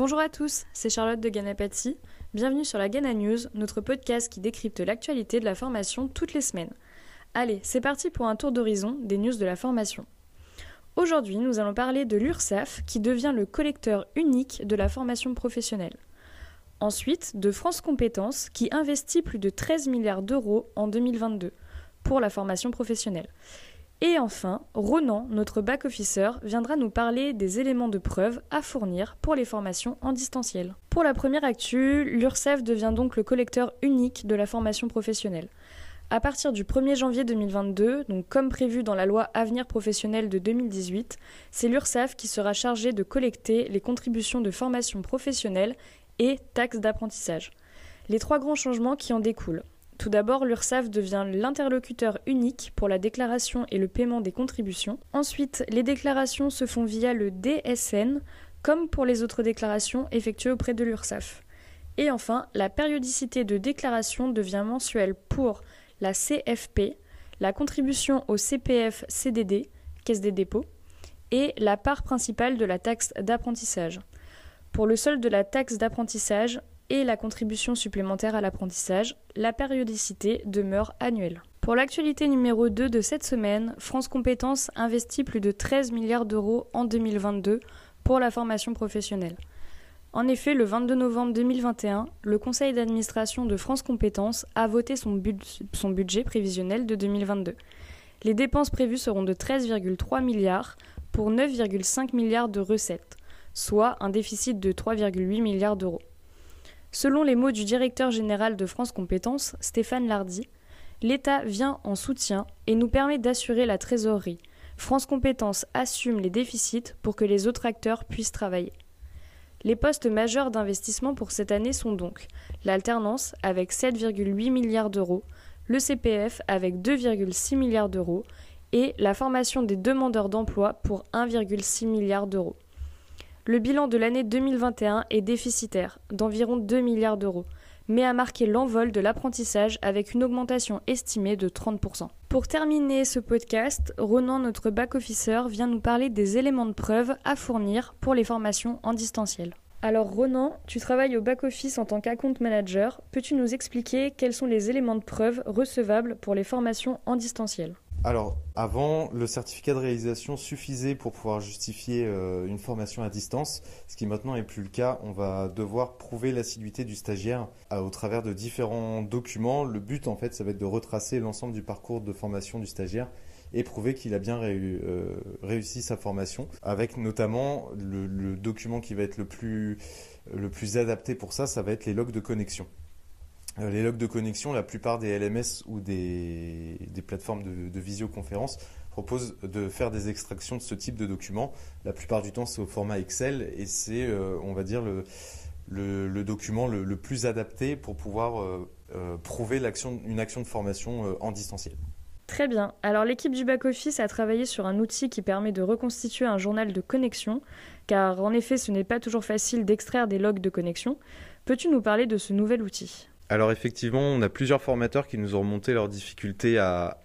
Bonjour à tous, c'est Charlotte de Ganapati. Bienvenue sur la Gana News, notre podcast qui décrypte l'actualité de la formation toutes les semaines. Allez, c'est parti pour un tour d'horizon des news de la formation. Aujourd'hui, nous allons parler de l'URSAF qui devient le collecteur unique de la formation professionnelle. Ensuite, de France Compétences qui investit plus de 13 milliards d'euros en 2022 pour la formation professionnelle. Et enfin, Ronan, notre back-officer, viendra nous parler des éléments de preuve à fournir pour les formations en distanciel. Pour la première actu, l'URSAF devient donc le collecteur unique de la formation professionnelle. À partir du 1er janvier 2022, donc comme prévu dans la loi Avenir professionnel de 2018, c'est l'URSAF qui sera chargé de collecter les contributions de formation professionnelle et taxes d'apprentissage. Les trois grands changements qui en découlent. Tout d'abord, l'URSSAF devient l'interlocuteur unique pour la déclaration et le paiement des contributions. Ensuite, les déclarations se font via le DSN, comme pour les autres déclarations effectuées auprès de l'URSSAF. Et enfin, la périodicité de déclaration devient mensuelle pour la CFP, la contribution au CPF CDD, Caisse des dépôts, et la part principale de la taxe d'apprentissage. Pour le solde de la taxe d'apprentissage et la contribution supplémentaire à l'apprentissage, la périodicité demeure annuelle. Pour l'actualité numéro 2 de cette semaine, France Compétences investit plus de 13 milliards d'euros en 2022 pour la formation professionnelle. En effet, le 22 novembre 2021, le conseil d'administration de France Compétences a voté son, son, budget prévisionnel de 2022. Les dépenses prévues seront de 13,3 milliards pour 9,5 milliards de recettes soit un déficit de 3,8 milliards d'euros. Selon les mots du directeur général de France Compétences, Stéphane Lardy, l'État vient en soutien et nous permet d'assurer la trésorerie. France Compétences assume les déficits pour que les autres acteurs puissent travailler. Les postes majeurs d'investissement pour cette année sont donc l'alternance avec 7,8 milliards d'euros, le CPF avec 2,6 milliards d'euros et la formation des demandeurs d'emploi pour 1,6 milliard d'euros. Le bilan de l'année 2021 est déficitaire, d'environ 2 milliards d'euros, mais a marqué l'envol de l'apprentissage avec une augmentation estimée de 30%. Pour terminer ce podcast, Ronan, notre back-officer, vient nous parler des éléments de preuve à fournir pour les formations en distanciel. Alors Ronan, tu travailles au back-office en tant qu'account manager. Peux-tu nous expliquer quels sont les éléments de preuve recevables pour les formations en distanciel? Alors, avant, le certificat de réalisation suffisait pour pouvoir justifier euh, une formation à distance, ce qui maintenant n'est plus le cas. On va devoir prouver l'assiduité du stagiaire euh, au travers de différents documents. Le but, en fait, ça va être de retracer l'ensemble du parcours de formation du stagiaire et prouver qu'il a bien euh, réussi sa formation, avec notamment le, document qui va être le plus adapté pour ça, ça va être les logs de connexion. Euh, les logs de connexion, la plupart des LMS ou des, plateformes de, visioconférence proposent de faire des extractions de ce type de documents. La plupart du temps, c'est au format Excel et c'est, euh, on va dire, le, document le, plus adapté pour pouvoir euh, prouver une action de formation en distanciel. Très bien. Alors l'équipe du back-office a travaillé sur un outil qui permet de reconstituer un journal de connexion, car en effet ce n'est pas toujours facile d'extraire des logs de connexion. Peux-tu nous parler de ce nouvel outil? Alors effectivement, on a plusieurs formateurs qui nous ont remonté leurs difficultés à,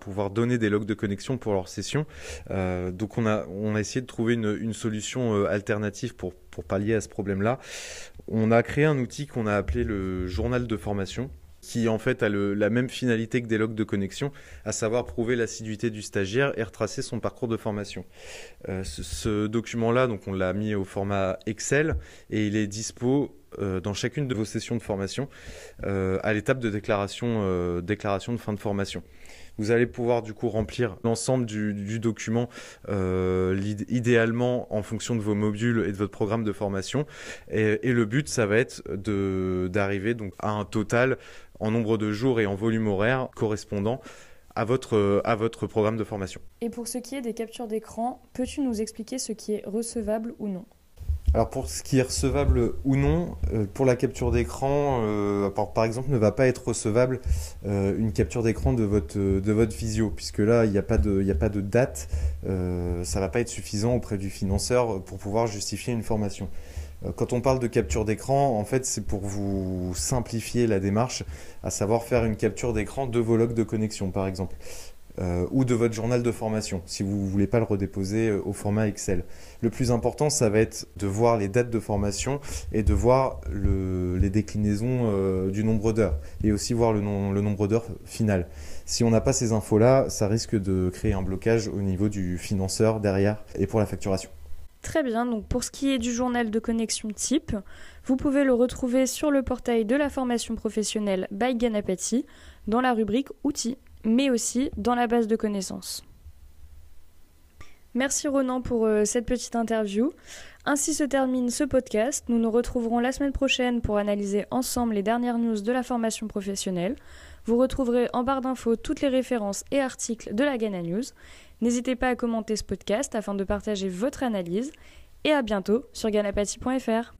pouvoir donner des logs de connexion pour leur session. Euh, donc on a, on a essayé de trouver une, solution euh, alternative pour, pour pallier à ce problème-là. On a créé un outil qu'on a appelé le journal de formation qui en fait a la même finalité que des logs de connexion, à savoir prouver l'assiduité du stagiaire et retracer son parcours de formation. Euh, ce, document-là, donc on l'a mis au format Excel et il est dispo euh, dans chacune de vos sessions de formation euh, à l'étape de déclaration, déclaration de fin de formation. Vous allez pouvoir du coup remplir l'ensemble du, document, idéalement en fonction de vos modules et de votre programme de formation. Et, le but, ça va être d'arriver donc à un total en nombre de jours et en volume horaire correspondant à votre, à votre programme de formation. Et pour ce qui est des captures d'écran, peux-tu nous expliquer ce qui est recevable ou non? Alors pour ce qui est recevable ou non, euh, pour la capture d'écran, euh, par, exemple, ne va pas être recevable euh, une capture d'écran de votre, de votre visio, puisque là, il n'y a, pas de, a pas de date, ça ne va pas être suffisant auprès du financeur pour pouvoir justifier une formation. Quand on parle de capture d'écran, en fait, c'est pour vous simplifier la démarche, à savoir faire une capture d'écran de vos logs de connexion, par exemple. Euh, ou de votre journal de formation, si vous ne voulez pas le redéposer euh, au format Excel. Le plus important, ça va être de voir les dates de formation et de voir les déclinaisons du nombre d'heures, et aussi voir le, le nombre d'heures final. Si on n'a pas ces infos-là, ça risque de créer un blocage au niveau du financeur derrière et pour la facturation. Très bien, donc pour ce qui est du journal de connexion type, vous pouvez le retrouver sur le portail de la formation professionnelle by Ganapati dans la rubrique outils, mais aussi dans la base de connaissances. Merci Ronan pour euh, cette petite interview. Ainsi se termine ce podcast. Nous nous retrouverons la semaine prochaine pour analyser ensemble les dernières news de la formation professionnelle. Vous retrouverez en barre d'infos toutes les références et articles de la Ghana News. N'hésitez pas à commenter ce podcast afin de partager votre analyse. Et à bientôt sur ganapati.fr.